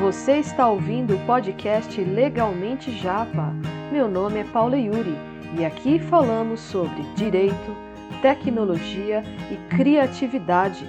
Você está ouvindo o podcast Legalmente Japa. Meu nome é Paula Yuri e aqui falamos sobre direito, tecnologia e criatividade